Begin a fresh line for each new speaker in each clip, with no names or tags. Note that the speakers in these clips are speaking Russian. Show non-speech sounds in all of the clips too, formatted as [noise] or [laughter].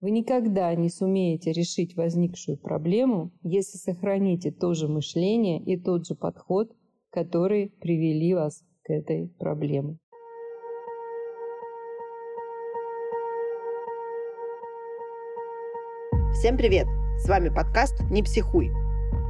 Вы никогда не сумеете решить возникшую проблему, если сохраните то же мышление и тот же подход, которые привели вас к этой проблеме.
Всем привет! С вами подкаст «Не психуй».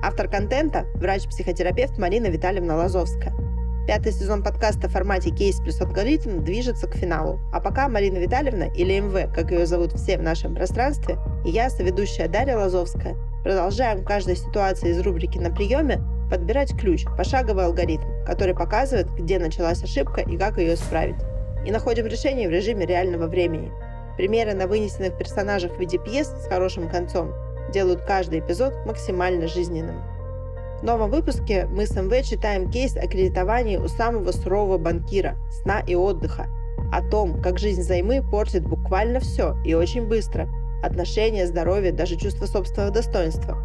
Автор контента – врач-психотерапевт Марина Витальевна Лазовская. Пятый сезон подкаста в формате «Кейс плюс алгоритм» движется к финалу. А пока Марина Витальевна, или МВ, как ее зовут все в нашем пространстве, и я, соведущая Дарья Лазовская, продолжаем в каждой ситуации из рубрики «На приеме» подбирать ключ, пошаговый алгоритм, который показывает, где началась ошибка и как ее исправить. И находим решение в режиме реального времени – Примеры на вынесенных персонажах в виде пьес с хорошим концом делают каждый эпизод максимально жизненным. В новом выпуске мы с МВ читаем кейс о кредитовании у самого сурового банкира, сна и отдыха, о том, как жизнь займы портит буквально все и очень быстро – отношения, здоровье, даже чувство собственного достоинства.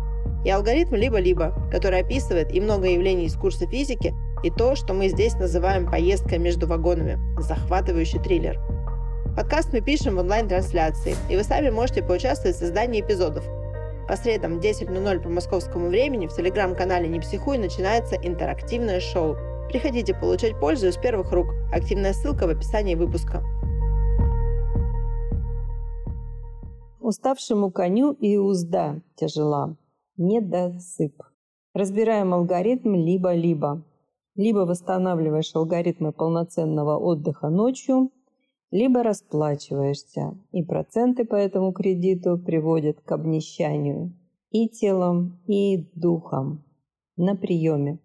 И алгоритм либо-либо, который описывает и много явлений из курса физики, и то, что мы здесь называем поездкой между вагонами – захватывающий триллер – Подкаст мы пишем в онлайн-трансляции, и вы сами можете поучаствовать в создании эпизодов. По средам в 10.00 по московскому времени в телеграм-канале «Не психуй» начинается интерактивное шоу. Приходите получать пользу из первых рук. Активная ссылка в описании выпуска.
Уставшему коню и узда тяжела. Недосып. Разбираем алгоритм либо-либо. Либо восстанавливаешь алгоритмы полноценного отдыха ночью, либо расплачиваешься, и проценты по этому кредиту приводят к обнищанию и телом, и духом на приеме.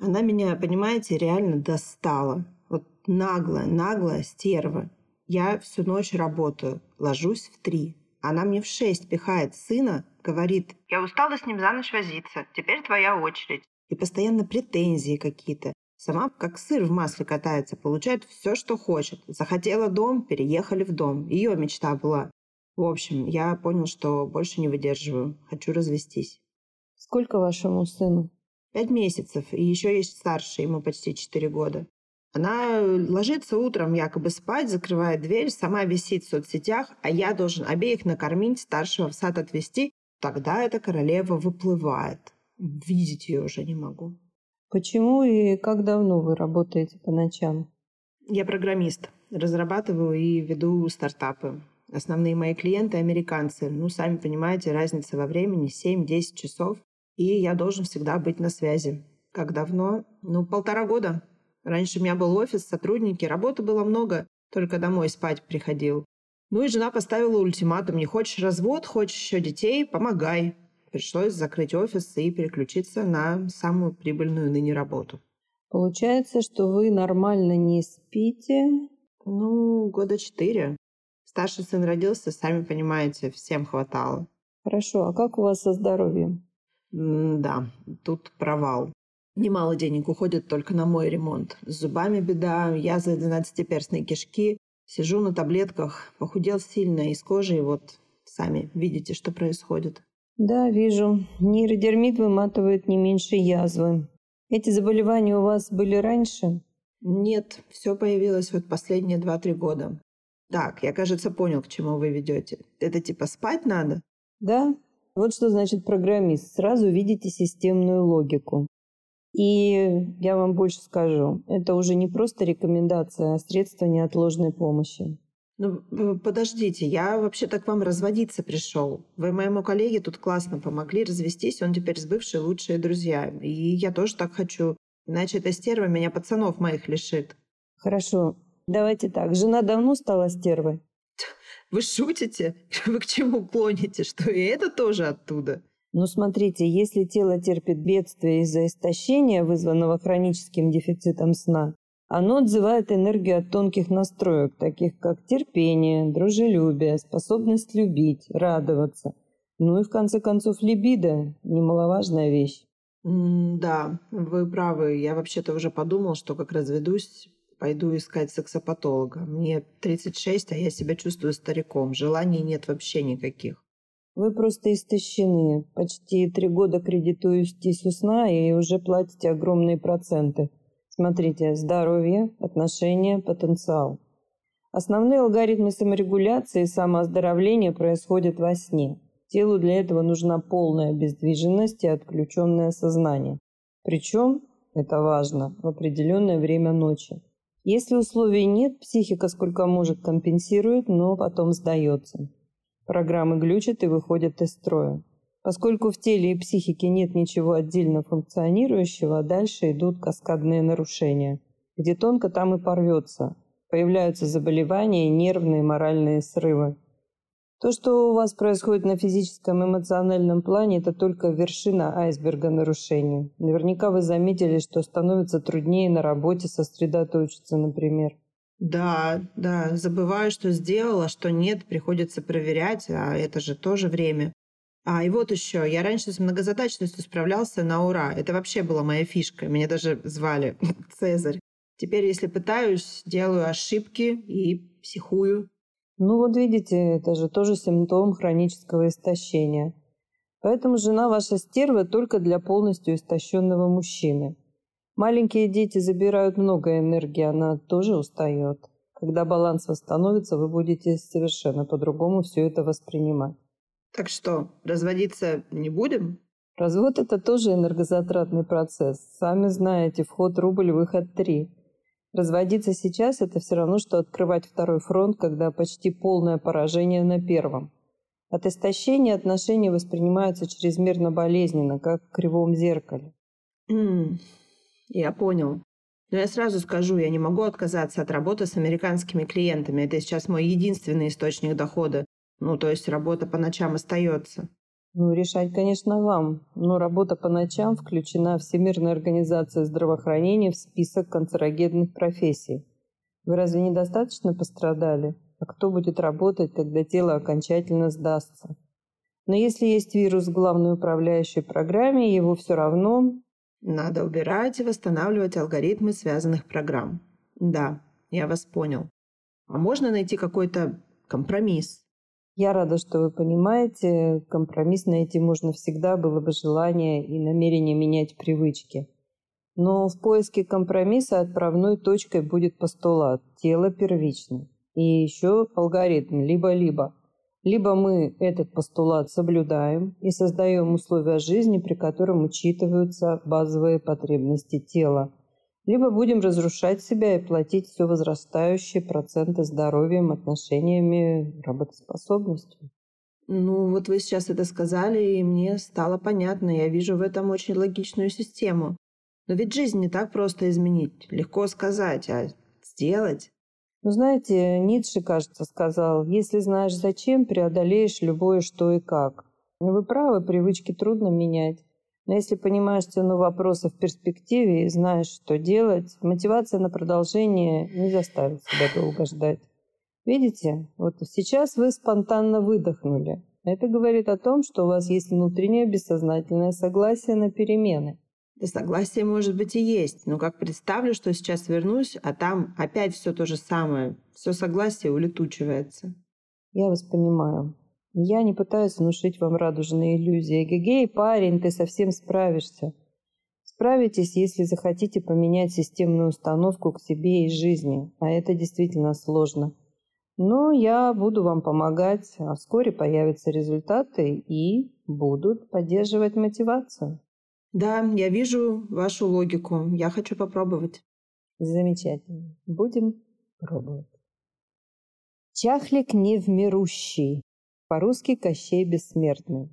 Она меня, понимаете, реально достала. Вот наглая, наглая стерва. Я всю ночь работаю, ложусь в три. Она мне в шесть пихает сына, говорит, «Я устала с ним за ночь возиться, теперь твоя очередь». И постоянно претензии какие-то. Сама как сыр в масле катается, получает все, что хочет. Захотела дом, переехали в дом. Ее мечта была. В общем, я понял, что больше не выдерживаю. Хочу развестись.
Сколько вашему сыну?
Пять месяцев. И еще есть старший, ему почти четыре года. Она ложится утром якобы спать, закрывает дверь, сама висит в соцсетях, а я должен обеих накормить, старшего в сад отвезти. Тогда эта королева выплывает. Видеть ее уже не могу.
Почему и как давно вы работаете по ночам?
Я программист. Разрабатываю и веду стартапы. Основные мои клиенты – американцы. Ну, сами понимаете, разница во времени 7-10 часов. И я должен всегда быть на связи. Как давно? Ну, полтора года. Раньше у меня был офис, сотрудники, работы было много. Только домой спать приходил. Ну и жена поставила ультиматум. Не хочешь развод, хочешь еще детей – помогай пришлось закрыть офис и переключиться на самую прибыльную ныне работу.
Получается, что вы нормально не спите?
Ну, года четыре. Старший сын родился, сами понимаете, всем хватало.
Хорошо, а как у вас со здоровьем?
М да, тут провал. Немало денег уходит только на мой ремонт. С зубами беда, я за двенадцатиперстные кишки. Сижу на таблетках, похудел сильно, из кожи, и вот сами видите, что происходит.
Да, вижу. Нейродермит выматывает не меньше язвы. Эти заболевания у вас были раньше?
Нет, все появилось вот последние два-три года. Так, я, кажется, понял, к чему вы ведете. Это типа спать надо?
Да. Вот что значит программист. Сразу видите системную логику. И я вам больше скажу. Это уже не просто рекомендация, а средство неотложной помощи.
Ну, подождите, я вообще-то к вам разводиться пришел. Вы моему коллеге тут классно помогли развестись, он теперь с бывшей лучшие друзья. И я тоже так хочу. Иначе эта стерва меня пацанов моих лишит.
Хорошо, давайте так. Жена давно стала стервой? [laughs]
Вы шутите? [laughs] Вы к чему клоните? Что и это тоже оттуда?
Ну, смотрите, если тело терпит бедствие из-за истощения, вызванного хроническим дефицитом сна, оно отзывает энергию от тонких настроек, таких как терпение, дружелюбие, способность любить, радоваться. Ну и в конце концов либидо – немаловажная вещь.
Mm, да, вы правы. Я вообще-то уже подумал, что как разведусь, пойду искать сексопатолога. Мне 36, а я себя чувствую стариком. Желаний нет вообще никаких.
Вы просто истощены. Почти три года кредитуетесь у сна и уже платите огромные проценты – Смотрите, здоровье, отношения, потенциал. Основные алгоритмы саморегуляции и самооздоровления происходят во сне. Телу для этого нужна полная обездвиженность и отключенное сознание. Причем, это важно, в определенное время ночи. Если условий нет, психика сколько может компенсирует, но потом сдается. Программы глючат и выходят из строя. Поскольку в теле и психике нет ничего отдельно функционирующего, дальше идут каскадные нарушения. Где тонко, там и порвется. Появляются заболевания, нервные, моральные срывы. То, что у вас происходит на физическом и эмоциональном плане, это только вершина айсберга нарушений. Наверняка вы заметили, что становится труднее на работе сосредоточиться, например.
Да, да, забываю, что сделала, что нет, приходится проверять, а это же тоже время. А, и вот еще, я раньше с многозадачностью справлялся на ура. Это вообще была моя фишка. Меня даже звали [laughs] Цезарь. Теперь, если пытаюсь, делаю ошибки и психую.
Ну вот видите, это же тоже симптом хронического истощения. Поэтому жена ваша стерва только для полностью истощенного мужчины. Маленькие дети забирают много энергии, она тоже устает. Когда баланс восстановится, вы будете совершенно по-другому все это воспринимать.
Так что, разводиться не будем?
Развод – это тоже энергозатратный процесс. Сами знаете, вход рубль, выход три. Разводиться сейчас – это все равно, что открывать второй фронт, когда почти полное поражение на первом. От истощения отношения воспринимаются чрезмерно болезненно, как в кривом зеркале.
Mm. Я понял. Но я сразу скажу, я не могу отказаться от работы с американскими клиентами. Это сейчас мой единственный источник дохода. Ну, то есть работа по ночам остается.
Ну, решать, конечно, вам. Но работа по ночам включена Всемирная организация здравоохранения в список канцерогенных профессий. Вы разве недостаточно пострадали? А кто будет работать, когда тело окончательно сдастся? Но если есть вирус в главной управляющей программе, его все равно
надо убирать и восстанавливать алгоритмы связанных программ. Да, я вас понял. А можно найти какой-то компромисс?
Я рада, что вы понимаете, компромисс найти можно всегда, было бы желание и намерение менять привычки. Но в поиске компромисса отправной точкой будет постулат «тело первично». И еще алгоритм «либо-либо». Либо мы этот постулат соблюдаем и создаем условия жизни, при котором учитываются базовые потребности тела, либо будем разрушать себя и платить все возрастающие проценты здоровьем, отношениями, работоспособностью.
Ну, вот вы сейчас это сказали, и мне стало понятно. Я вижу в этом очень логичную систему. Но ведь жизнь не так просто изменить. Легко сказать, а сделать?
Ну, знаете, Ницше, кажется, сказал, если знаешь зачем, преодолеешь любое что и как. Но вы правы, привычки трудно менять. Но если понимаешь цену вопроса в перспективе и знаешь, что делать, мотивация на продолжение не заставит себя долго ждать. Видите, вот сейчас вы спонтанно выдохнули. Это говорит о том, что у вас есть внутреннее бессознательное согласие на перемены.
Да согласие, может быть, и есть. Но как представлю, что сейчас вернусь, а там опять все то же самое. Все согласие улетучивается.
Я вас понимаю. Я не пытаюсь внушить вам радужные иллюзии. Гегей, парень, ты совсем справишься. Справитесь, если захотите поменять системную установку к себе и жизни. А это действительно сложно. Но я буду вам помогать, а вскоре появятся результаты и будут поддерживать мотивацию.
Да, я вижу вашу логику. Я хочу попробовать.
Замечательно. Будем пробовать. Чахлик невмирущий. По-русски Кощей Бессмертный.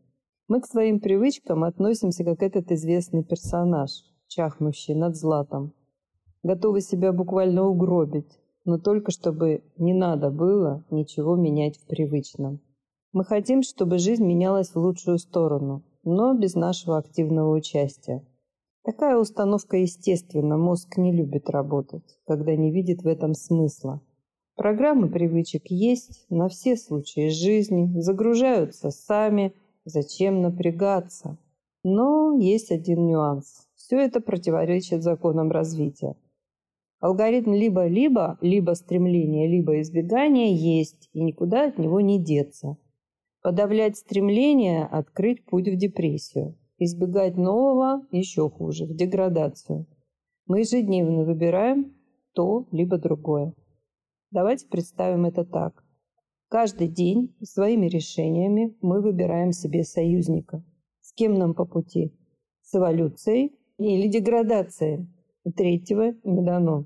Мы к своим привычкам относимся как этот известный персонаж, чахнущий над златом. Готовы себя буквально угробить, но только чтобы не надо было ничего менять в привычном. Мы хотим, чтобы жизнь менялась в лучшую сторону, но без нашего активного участия. Такая установка естественна, мозг не любит работать, когда не видит в этом смысла. Программы привычек есть на все случаи жизни, загружаются сами, зачем напрягаться? Но есть один нюанс. Все это противоречит законам развития. Алгоритм либо-либо, либо стремление, либо избегание есть, и никуда от него не деться – Подавлять стремление – открыть путь в депрессию. Избегать нового – еще хуже, в деградацию. Мы ежедневно выбираем то, либо другое. Давайте представим это так. Каждый день своими решениями мы выбираем себе союзника. С кем нам по пути? С эволюцией или деградацией? Третьего не дано.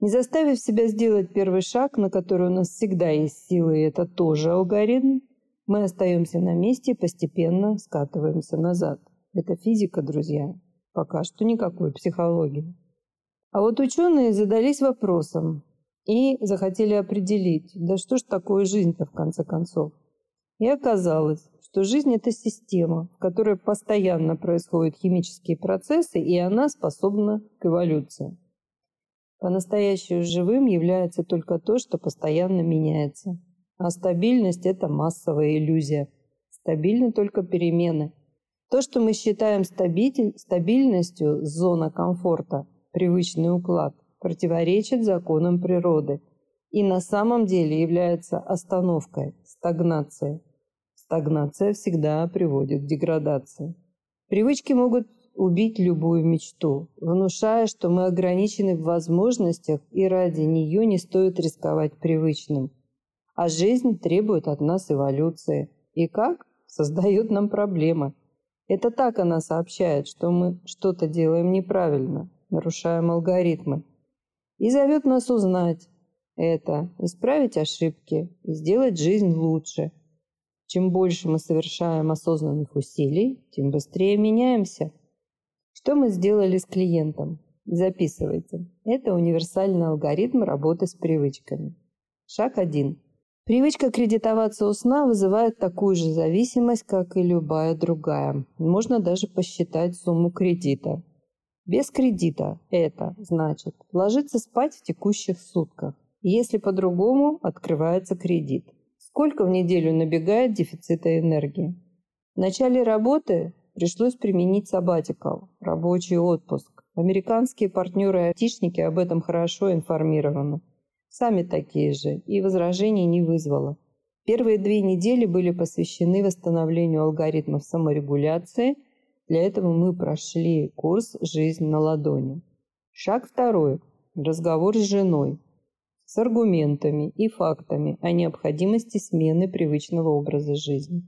Не заставив себя сделать первый шаг, на который у нас всегда есть силы, и это тоже алгоритм, мы остаемся на месте и постепенно скатываемся назад. Это физика, друзья. Пока что никакой психологии. А вот ученые задались вопросом и захотели определить, да что ж такое жизнь-то в конце концов. И оказалось, что жизнь – это система, в которой постоянно происходят химические процессы, и она способна к эволюции. По-настоящему живым является только то, что постоянно меняется. А стабильность – это массовая иллюзия. Стабильны только перемены. То, что мы считаем стабильностью, зона комфорта, привычный уклад, противоречит законам природы и на самом деле является остановкой, стагнацией. Стагнация всегда приводит к деградации. Привычки могут убить любую мечту, внушая, что мы ограничены в возможностях и ради нее не стоит рисковать привычным. А жизнь требует от нас эволюции. И как? Создает нам проблемы. Это так она сообщает, что мы что-то делаем неправильно, нарушаем алгоритмы. И зовет нас узнать это, исправить ошибки и сделать жизнь лучше – чем больше мы совершаем осознанных усилий, тем быстрее меняемся. Что мы сделали с клиентом? Записывайте. Это универсальный алгоритм работы с привычками. Шаг 1. Привычка кредитоваться у сна вызывает такую же зависимость, как и любая другая. Можно даже посчитать сумму кредита. Без кредита это значит ложиться спать в текущих сутках. Если по-другому, открывается кредит. Сколько в неделю набегает дефицита энергии? В начале работы пришлось применить сабатикал – рабочий отпуск. Американские партнеры-айтишники об этом хорошо информированы. Сами такие же, и возражений не вызвало. Первые две недели были посвящены восстановлению алгоритмов саморегуляции. Для этого мы прошли курс «Жизнь на ладони». Шаг второй. Разговор с женой с аргументами и фактами о необходимости смены привычного образа жизни.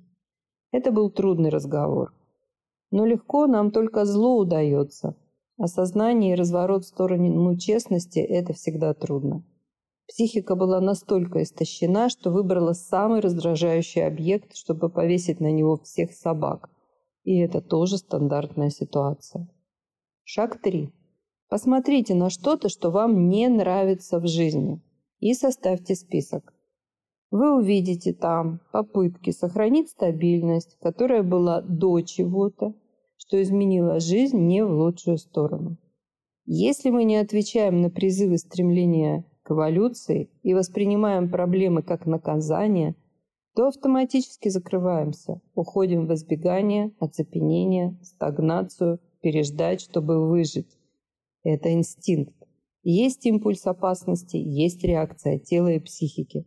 Это был трудный разговор. Но легко нам только зло удается. Осознание и разворот в сторону честности – это всегда трудно. Психика была настолько истощена, что выбрала самый раздражающий объект, чтобы повесить на него всех собак. И это тоже стандартная ситуация. Шаг 3. Посмотрите на что-то, что вам не нравится в жизни и составьте список. Вы увидите там попытки сохранить стабильность, которая была до чего-то, что изменило жизнь не в лучшую сторону. Если мы не отвечаем на призывы стремления к эволюции и воспринимаем проблемы как наказание, то автоматически закрываемся, уходим в избегание, оцепенение, стагнацию, переждать, чтобы выжить. Это инстинкт. Есть импульс опасности, есть реакция тела и психики.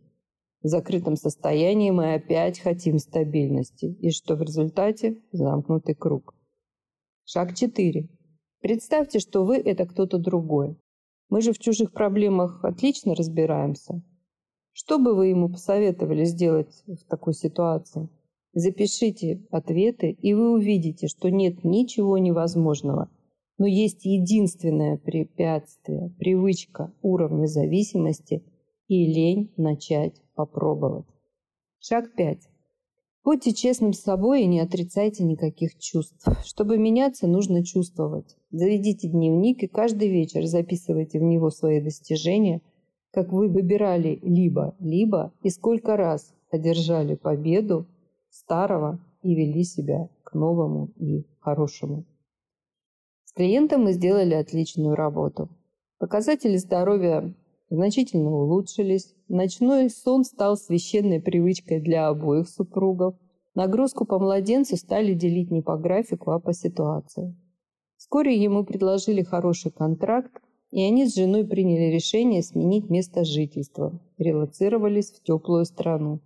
В закрытом состоянии мы опять хотим стабильности, и что в результате замкнутый круг. Шаг 4. Представьте, что вы – это кто-то другой. Мы же в чужих проблемах отлично разбираемся. Что бы вы ему посоветовали сделать в такой ситуации? Запишите ответы, и вы увидите, что нет ничего невозможного – но есть единственное препятствие, привычка уровня зависимости и лень начать попробовать. Шаг 5. Будьте честным с собой и не отрицайте никаких чувств. Чтобы меняться, нужно чувствовать. Заведите дневник и каждый вечер записывайте в него свои достижения, как вы выбирали либо-либо и сколько раз одержали победу старого и вели себя к новому и хорошему клиентом мы сделали отличную работу. Показатели здоровья значительно улучшились. Ночной сон стал священной привычкой для обоих супругов. Нагрузку по младенцу стали делить не по графику, а по ситуации. Вскоре ему предложили хороший контракт, и они с женой приняли решение сменить место жительства, релацировались в теплую страну.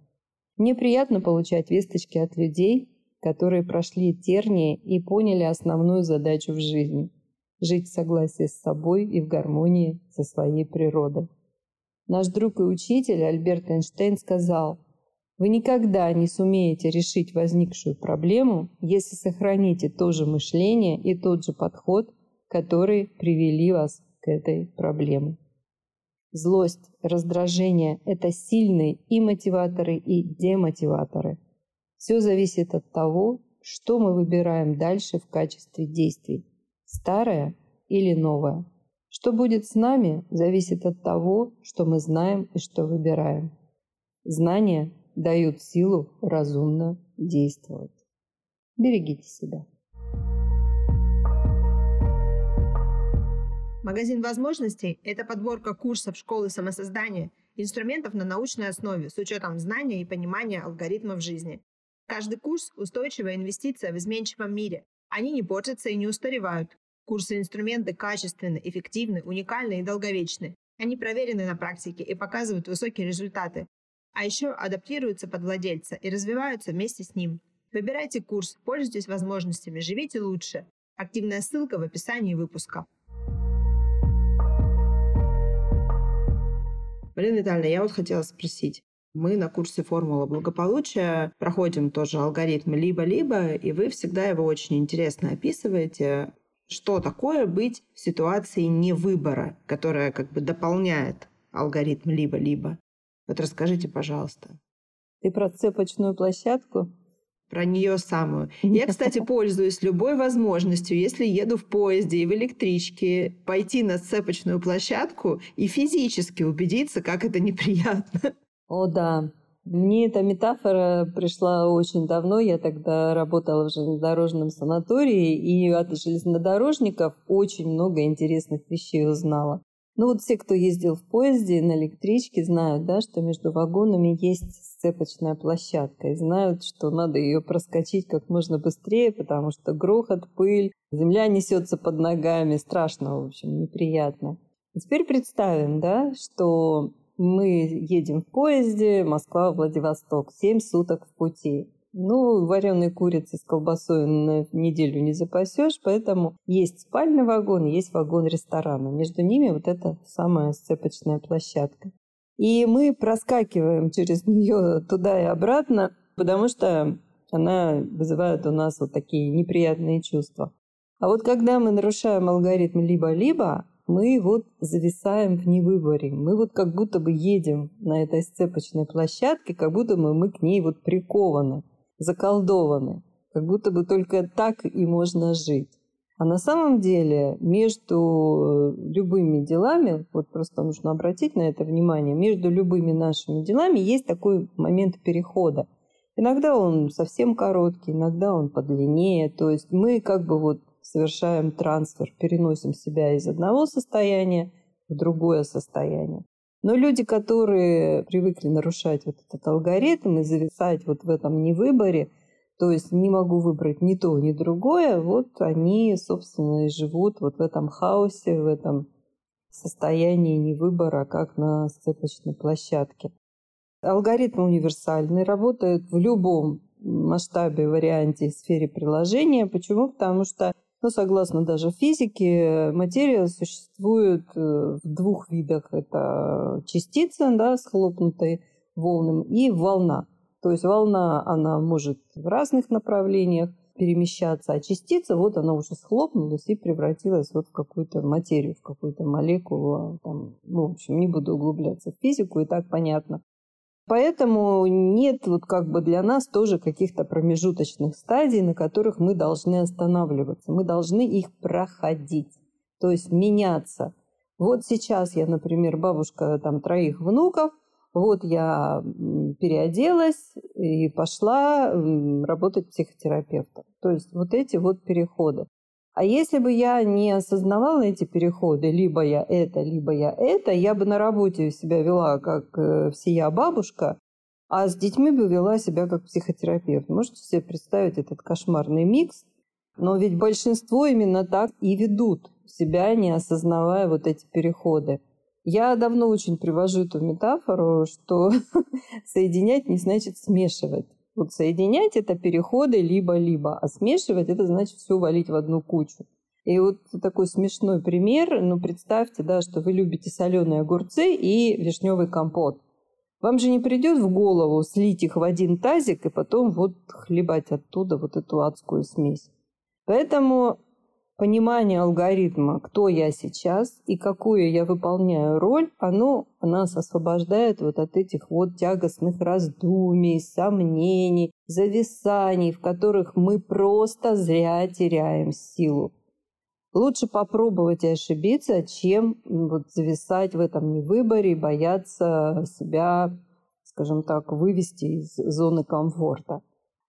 Мне приятно получать весточки от людей, которые прошли тернии и поняли основную задачу в жизни – жить в согласии с собой и в гармонии со своей природой. Наш друг и учитель Альберт Эйнштейн сказал, вы никогда не сумеете решить возникшую проблему, если сохраните то же мышление и тот же подход, которые привели вас к этой проблеме. Злость, раздражение – это сильные и мотиваторы, и демотиваторы. Все зависит от того, что мы выбираем дальше в качестве действий – старое или новое. Что будет с нами, зависит от того, что мы знаем и что выбираем. Знания дают силу разумно действовать. Берегите себя.
Магазин возможностей – это подборка курсов школы самосоздания, инструментов на научной основе с учетом знания и понимания алгоритмов жизни. Каждый курс – устойчивая инвестиция в изменчивом мире. Они не портятся и не устаревают. Курсы и инструменты качественны, эффективны, уникальны и долговечны. Они проверены на практике и показывают высокие результаты. А еще адаптируются под владельца и развиваются вместе с ним. Выбирайте курс, пользуйтесь возможностями, живите лучше. Активная ссылка в описании выпуска. Марина Витальевна, я вот хотела спросить. Мы на курсе «Формула благополучия» проходим тоже алгоритм либо-либо, и вы всегда его очень интересно описываете. Что такое быть в ситуации невыбора, которая как бы дополняет алгоритм либо-либо? Вот расскажите, пожалуйста.
Ты про цепочную площадку?
Про нее самую. Я, кстати, [laughs] пользуюсь любой возможностью, если еду в поезде и в электричке, пойти на цепочную площадку и физически убедиться, как это неприятно. [laughs]
О, да. Мне эта метафора пришла очень давно. Я тогда работала в железнодорожном санатории, и от железнодорожников очень много интересных вещей узнала. Ну вот все, кто ездил в поезде на электричке, знают, да, что между вагонами есть сцепочная площадка и знают, что надо ее проскочить как можно быстрее, потому что грохот, пыль, земля несется под ногами, страшно, в общем, неприятно. Теперь представим, да, что мы едем в поезде Москва-Владивосток, 7 суток в пути. Ну, вареной курицы с колбасой на неделю не запасешь, поэтому есть спальный вагон, есть вагон ресторана. Между ними вот эта самая сцепочная площадка. И мы проскакиваем через нее туда и обратно, потому что она вызывает у нас вот такие неприятные чувства. А вот когда мы нарушаем алгоритм либо-либо, мы вот зависаем в невыборе. Мы вот как будто бы едем на этой сцепочной площадке, как будто бы мы к ней вот прикованы заколдованы, как будто бы только так и можно жить. А на самом деле между э, любыми делами, вот просто нужно обратить на это внимание, между любыми нашими делами есть такой момент перехода. Иногда он совсем короткий, иногда он подлиннее. То есть мы как бы вот совершаем трансфер, переносим себя из одного состояния в другое состояние. Но люди, которые привыкли нарушать вот этот алгоритм и зависать вот в этом невыборе, то есть не могу выбрать ни то, ни другое, вот они, собственно, и живут вот в этом хаосе, в этом состоянии невыбора, как на сцепочной площадке. Алгоритм универсальный, работает в любом масштабе, варианте, сфере приложения. Почему? Потому что но ну, согласно даже физике, материя существует э, в двух видах. Это частица да, с хлопнутой волнами и волна. То есть волна, она может в разных направлениях перемещаться, а частица, вот она уже схлопнулась и превратилась вот в какую-то материю, в какую-то молекулу. А там, ну, в общем, не буду углубляться в физику, и так понятно. Поэтому нет вот как бы для нас тоже каких-то промежуточных стадий, на которых мы должны останавливаться. Мы должны их проходить, то есть меняться. Вот сейчас я, например, бабушка там троих внуков, вот я переоделась и пошла работать психотерапевтом. То есть вот эти вот переходы. А если бы я не осознавала эти переходы, либо я это, либо я это, я бы на работе себя вела как э, всея бабушка, а с детьми бы вела себя как психотерапевт. Можете себе представить этот кошмарный микс? Но ведь большинство именно так и ведут себя, не осознавая вот эти переходы. Я давно очень привожу эту метафору, что [laughs] соединять не значит смешивать. Вот соединять это переходы либо-либо, а смешивать это значит все валить в одну кучу. И вот такой смешной пример. Ну, представьте, да, что вы любите соленые огурцы и вишневый компот. Вам же не придет в голову слить их в один тазик и потом вот хлебать оттуда вот эту адскую смесь. Поэтому понимание алгоритма, кто я сейчас и какую я выполняю роль, оно нас освобождает вот от этих вот тягостных раздумий, сомнений, зависаний, в которых мы просто зря теряем силу. Лучше попробовать и ошибиться, чем вот зависать в этом невыборе и бояться себя, скажем так, вывести из зоны комфорта.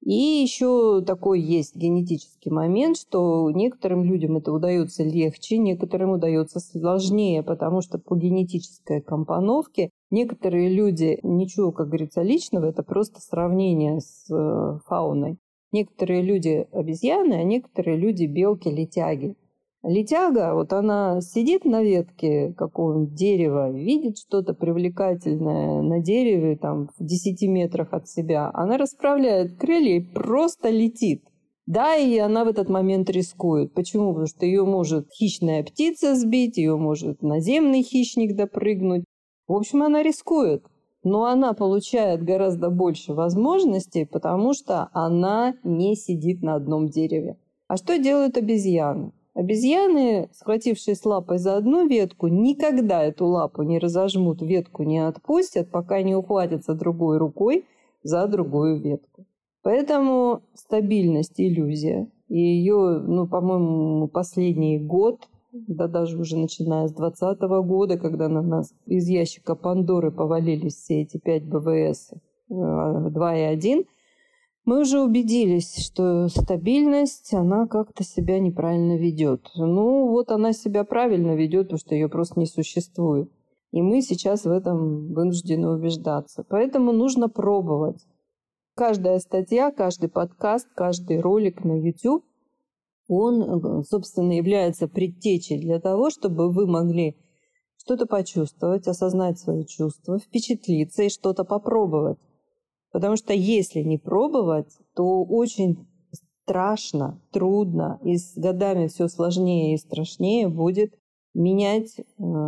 И еще такой есть генетический момент, что некоторым людям это удается легче, некоторым удается сложнее, потому что по генетической компоновке некоторые люди, ничего, как говорится, личного, это просто сравнение с э, фауной. Некоторые люди обезьяны, а некоторые люди белки-летяги. Летяга, вот она сидит на ветке какого-нибудь дерева, видит что-то привлекательное на дереве, там, в 10 метрах от себя. Она расправляет крылья и просто летит. Да, и она в этот момент рискует. Почему? Потому что ее может хищная птица сбить, ее может наземный хищник допрыгнуть. В общем, она рискует. Но она получает гораздо больше возможностей, потому что она не сидит на одном дереве. А что делают обезьяны? Обезьяны, схватившись лапой за одну ветку, никогда эту лапу не разожмут, ветку не отпустят, пока не ухватятся другой рукой за другую ветку. Поэтому стабильность – иллюзия. И ее, ну, по-моему, последний год, да даже уже начиная с 2020 года, когда на нас из ящика Пандоры повалились все эти 5 БВС 2 и 1, мы уже убедились, что стабильность, она как-то себя неправильно ведет. Ну, вот она себя правильно ведет, потому что ее просто не существует. И мы сейчас в этом вынуждены убеждаться. Поэтому нужно пробовать. Каждая статья, каждый подкаст, каждый ролик на YouTube, он, собственно, является предтечей для того, чтобы вы могли что-то почувствовать, осознать свои чувства, впечатлиться и что-то попробовать. Потому что если не пробовать, то очень страшно, трудно, и с годами все сложнее и страшнее будет менять э,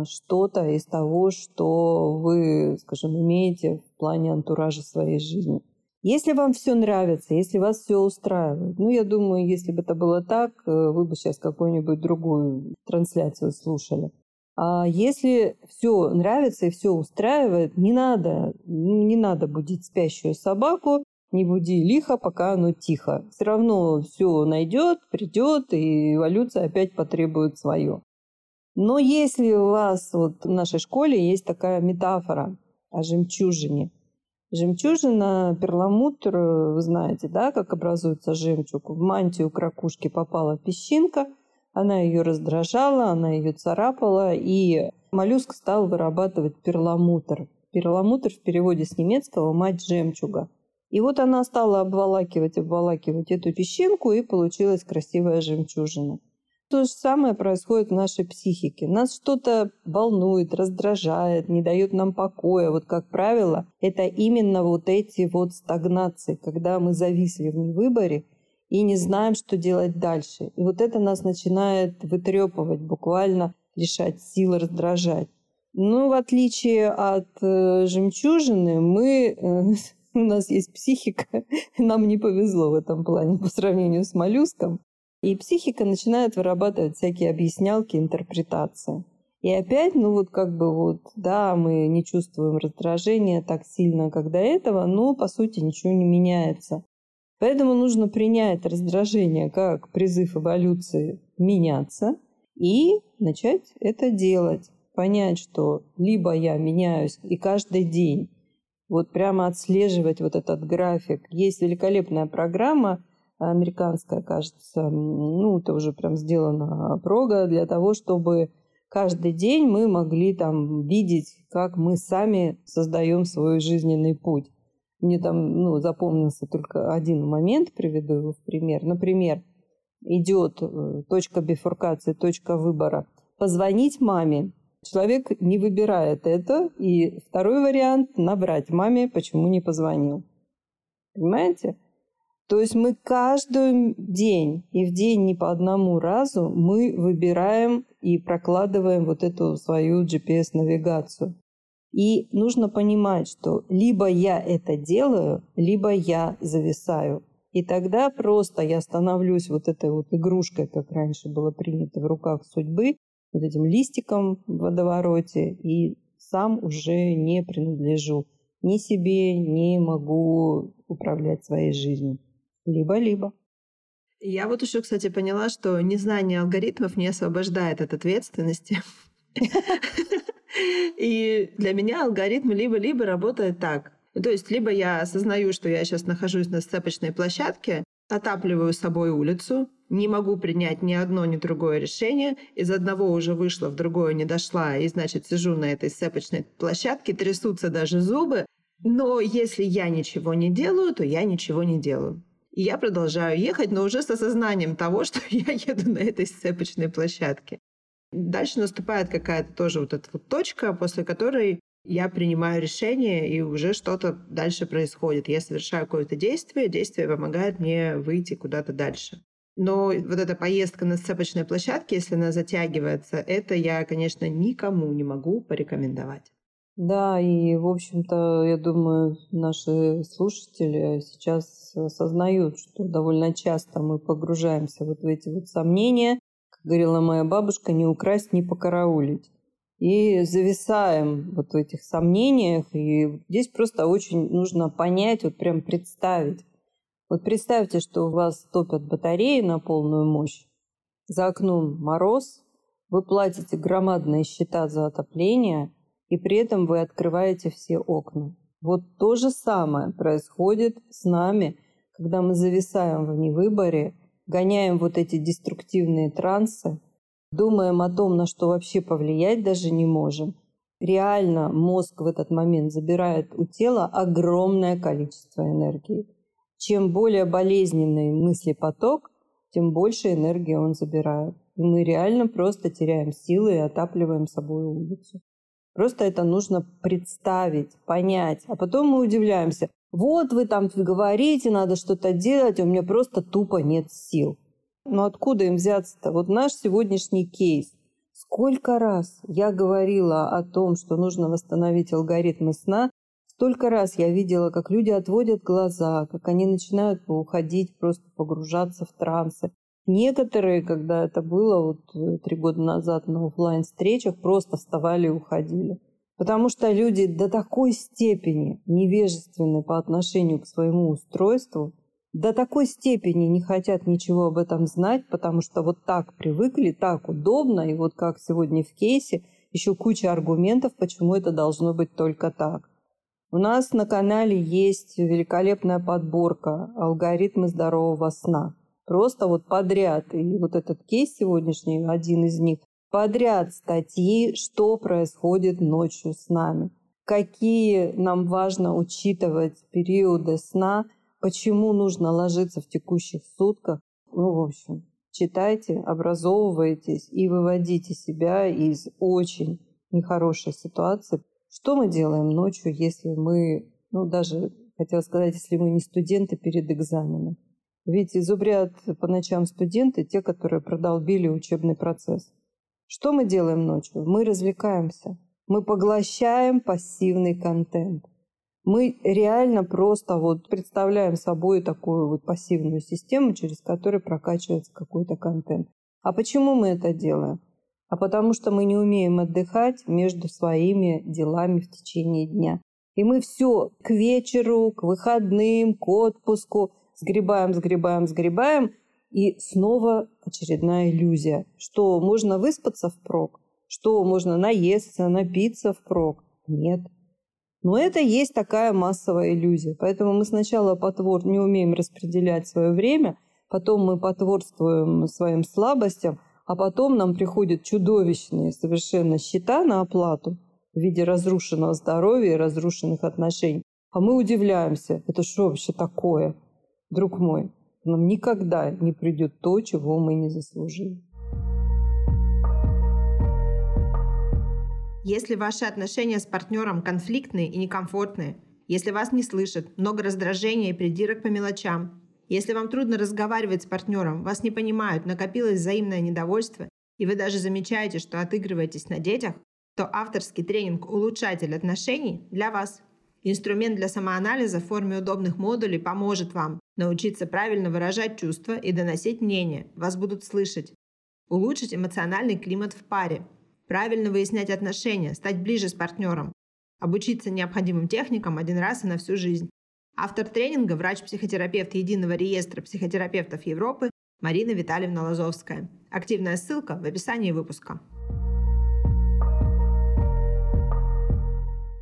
что-то из того, что вы, скажем, имеете в плане антуража своей жизни. Если вам все нравится, если вас все устраивает, ну, я думаю, если бы это было так, э, вы бы сейчас какую-нибудь другую трансляцию слушали. А если все нравится и все устраивает, не надо, не надо будить спящую собаку, не буди лихо, пока оно тихо. Все равно все найдет, придет, и эволюция опять потребует свое. Но если у вас вот в нашей школе есть такая метафора о жемчужине. Жемчужина, перламутр, вы знаете, да, как образуется жемчуг. В мантию кракушки попала песчинка – она ее раздражала, она ее царапала, и моллюск стал вырабатывать перламутр. Перламутр в переводе с немецкого «мать жемчуга». И вот она стала обволакивать, обволакивать эту песчинку, и получилась красивая жемчужина. То же самое происходит в нашей психике. Нас что-то волнует, раздражает, не дает нам покоя. Вот, как правило, это именно вот эти вот стагнации, когда мы зависли в невыборе, и не знаем, что делать дальше. И вот это нас начинает вытрепывать, буквально лишать сил, раздражать. Ну, в отличие от э, жемчужины, мы, э, [laughs] у нас есть психика, нам не повезло в этом плане по сравнению с моллюском. И психика начинает вырабатывать всякие объяснялки, интерпретации. И опять, ну вот как бы вот, да, мы не чувствуем раздражения так сильно, как до этого, но по сути ничего не меняется. Поэтому нужно принять раздражение как призыв эволюции меняться и начать это делать. Понять, что либо я меняюсь и каждый день вот прямо отслеживать вот этот график. Есть великолепная программа американская, кажется, ну, это уже прям сделано прога для того, чтобы каждый день мы могли там видеть, как мы сами создаем свой жизненный путь. Мне там ну, запомнился только один момент, приведу его в пример. Например, идет э, точка бифуркации, точка выбора. Позвонить маме. Человек не выбирает это. И второй вариант – набрать маме, почему не позвонил. Понимаете? То есть мы каждый день и в день не по одному разу мы выбираем и прокладываем вот эту свою GPS-навигацию. И нужно понимать, что либо я это делаю, либо я зависаю. И тогда просто я становлюсь вот этой вот игрушкой, как раньше было принято в руках судьбы, вот этим листиком в водовороте, и сам уже не принадлежу ни себе, не могу управлять своей жизнью. Либо-либо.
Я вот еще, кстати, поняла, что незнание алгоритмов не освобождает от ответственности. [laughs] И для меня алгоритм либо-либо работает так. То есть либо я осознаю, что я сейчас нахожусь на сцепочной площадке, отапливаю собой улицу, не могу принять ни одно, ни другое решение, из одного уже вышла, в другое не дошла, и, значит, сижу на этой сцепочной площадке, трясутся даже зубы, но если я ничего не делаю, то я ничего не делаю. И я продолжаю ехать, но уже с осознанием того, [laughs] что я еду на этой сцепочной площадке. Дальше наступает какая-то тоже вот эта вот точка, после которой я принимаю решение, и уже что-то дальше происходит. Я совершаю какое-то действие, действие помогает мне выйти куда-то дальше. Но вот эта поездка на сцепочной площадке, если она затягивается, это я, конечно, никому не могу порекомендовать.
Да, и, в общем-то, я думаю, наши слушатели сейчас осознают, что довольно часто мы погружаемся вот в эти вот сомнения, говорила моя бабушка, не украсть, не покараулить. И зависаем вот в этих сомнениях, и здесь просто очень нужно понять, вот прям представить. Вот представьте, что у вас топят батареи на полную мощь, за окном мороз, вы платите громадные счета за отопление – и при этом вы открываете все окна. Вот то же самое происходит с нами, когда мы зависаем в невыборе, гоняем вот эти деструктивные трансы, думаем о том, на что вообще повлиять даже не можем. Реально мозг в этот момент забирает у тела огромное количество энергии. Чем более болезненный мыслепоток, тем больше энергии он забирает. И мы реально просто теряем силы и отапливаем собой улицу. Просто это нужно представить, понять. А потом мы удивляемся. Вот вы там говорите, надо что-то делать, а у меня просто тупо нет сил. Но откуда им взяться-то? Вот наш сегодняшний кейс. Сколько раз я говорила о том, что нужно восстановить алгоритмы сна, столько раз я видела, как люди отводят глаза, как они начинают уходить, просто погружаться в трансы. Некоторые, когда это было вот э, три года назад на офлайн встречах просто вставали и уходили. Потому что люди до такой степени невежественны по отношению к своему устройству, до такой степени не хотят ничего об этом знать, потому что вот так привыкли, так удобно, и вот как сегодня в кейсе, еще куча аргументов, почему это должно быть только так. У нас на канале есть великолепная подборка «Алгоритмы здорового сна», Просто вот подряд. И вот этот кейс сегодняшний, один из них, подряд статьи, что происходит ночью с нами. Какие нам важно учитывать периоды сна, почему нужно ложиться в текущих сутках. Ну, в общем, читайте, образовывайтесь и выводите себя из очень нехорошей ситуации. Что мы делаем ночью, если мы, ну, даже, хотела сказать, если мы не студенты перед экзаменом? Ведь изубрят по ночам студенты, те, которые продолбили учебный процесс. Что мы делаем ночью? Мы развлекаемся. Мы поглощаем пассивный контент. Мы реально просто вот представляем собой такую вот пассивную систему, через которую прокачивается какой-то контент. А почему мы это делаем? А потому что мы не умеем отдыхать между своими делами в течение дня. И мы все к вечеру, к выходным, к отпуску – сгребаем, сгребаем, сгребаем, и снова очередная иллюзия, что можно выспаться впрок, что можно наесться, напиться впрок. Нет. Но это есть такая массовая иллюзия. Поэтому мы сначала потвор не умеем распределять свое время, потом мы потворствуем своим слабостям, а потом нам приходят чудовищные совершенно счета на оплату в виде разрушенного здоровья и разрушенных отношений. А мы удивляемся, это что вообще такое? Друг мой, нам никогда не придет то, чего мы не заслужили.
Если ваши отношения с партнером конфликтные и некомфортные, если вас не слышат, много раздражения и придирок по мелочам, Если вам трудно разговаривать с партнером, вас не понимают, накопилось взаимное недовольство, и вы даже замечаете, что отыгрываетесь на детях, то авторский тренинг «Улучшатель отношений» для вас. Инструмент для самоанализа в форме удобных модулей поможет вам научиться правильно выражать чувства и доносить мнение. Вас будут слышать. Улучшить эмоциональный климат в паре. Правильно выяснять отношения, стать ближе с партнером. Обучиться необходимым техникам один раз и на всю жизнь. Автор тренинга – врач-психотерапевт Единого реестра психотерапевтов Европы Марина Витальевна Лазовская. Активная ссылка в описании выпуска.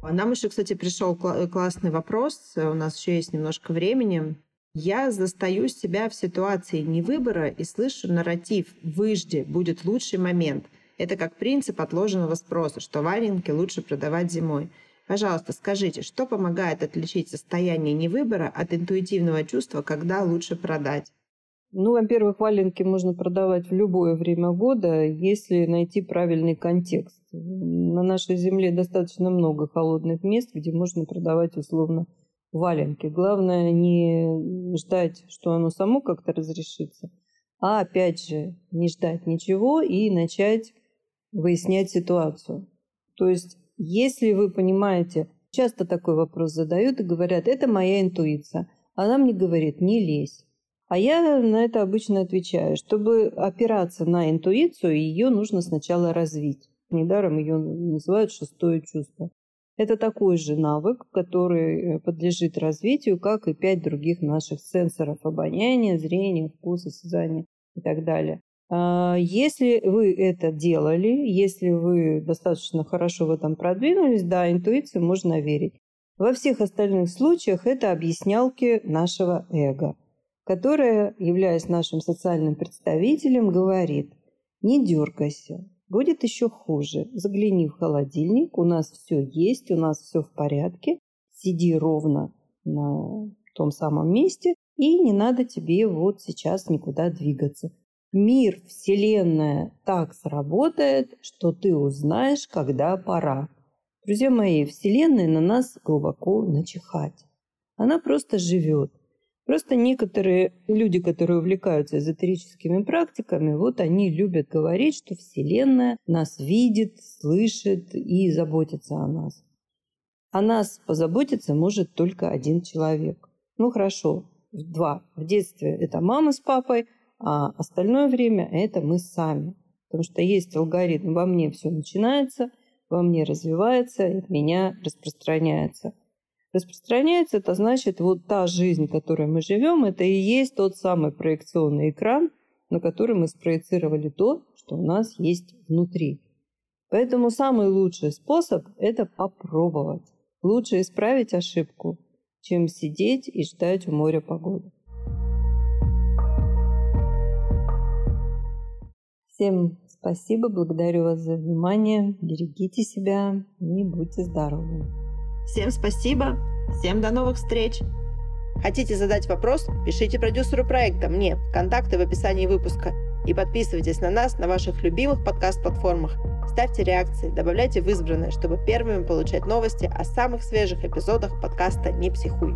Нам еще, кстати, пришел классный вопрос. У нас еще есть немножко времени. Я застаю себя в ситуации невыбора и слышу нарратив «выжди, будет лучший момент». Это как принцип отложенного спроса, что валенки лучше продавать зимой. Пожалуйста, скажите, что помогает отличить состояние невыбора от интуитивного чувства, когда лучше продать?
Ну, во-первых, валенки можно продавать в любое время года, если найти правильный контекст. На нашей земле достаточно много холодных мест, где можно продавать условно валенки. Главное не ждать, что оно само как-то разрешится, а опять же не ждать ничего и начать выяснять ситуацию. То есть, если вы понимаете, часто такой вопрос задают и говорят, это моя интуиция. Она мне говорит, не лезь. А я на это обычно отвечаю, чтобы опираться на интуицию, ее нужно сначала развить. Недаром ее называют шестое чувство. Это такой же навык, который э, подлежит развитию, как и пять других наших сенсоров обоняния, зрения, вкуса, осязания и так далее. А, если вы это делали, если вы достаточно хорошо в этом продвинулись, да, интуиции можно верить. Во всех остальных случаях это объяснялки нашего эго которая, являясь нашим социальным представителем, говорит «Не дергайся, будет еще хуже. Загляни в холодильник, у нас все есть, у нас все в порядке, сиди ровно на том самом месте, и не надо тебе вот сейчас никуда двигаться. Мир, Вселенная так сработает, что ты узнаешь, когда пора. Друзья мои, Вселенная на нас глубоко начихать. Она просто живет. Просто некоторые люди, которые увлекаются эзотерическими практиками, вот они любят говорить, что Вселенная нас видит, слышит и заботится о нас. О нас позаботиться может только один человек. Ну хорошо, два. В детстве это мама с папой, а остальное время это мы сами. Потому что есть алгоритм, во мне все начинается, во мне развивается, от меня распространяется – распространяется, это значит, вот та жизнь, которой мы живем, это и есть тот самый проекционный экран, на который мы спроецировали то, что у нас есть внутри. Поэтому самый лучший способ – это попробовать. Лучше исправить ошибку, чем сидеть и ждать у моря погоды. Всем спасибо, благодарю вас за внимание. Берегите себя и будьте здоровы.
Всем спасибо, всем до новых встреч! Хотите задать вопрос? Пишите продюсеру проекта, мне, контакты в описании выпуска. И подписывайтесь на нас на ваших любимых подкаст-платформах. Ставьте реакции, добавляйте в избранное, чтобы первыми получать новости о самых свежих эпизодах подкаста «Не психуй».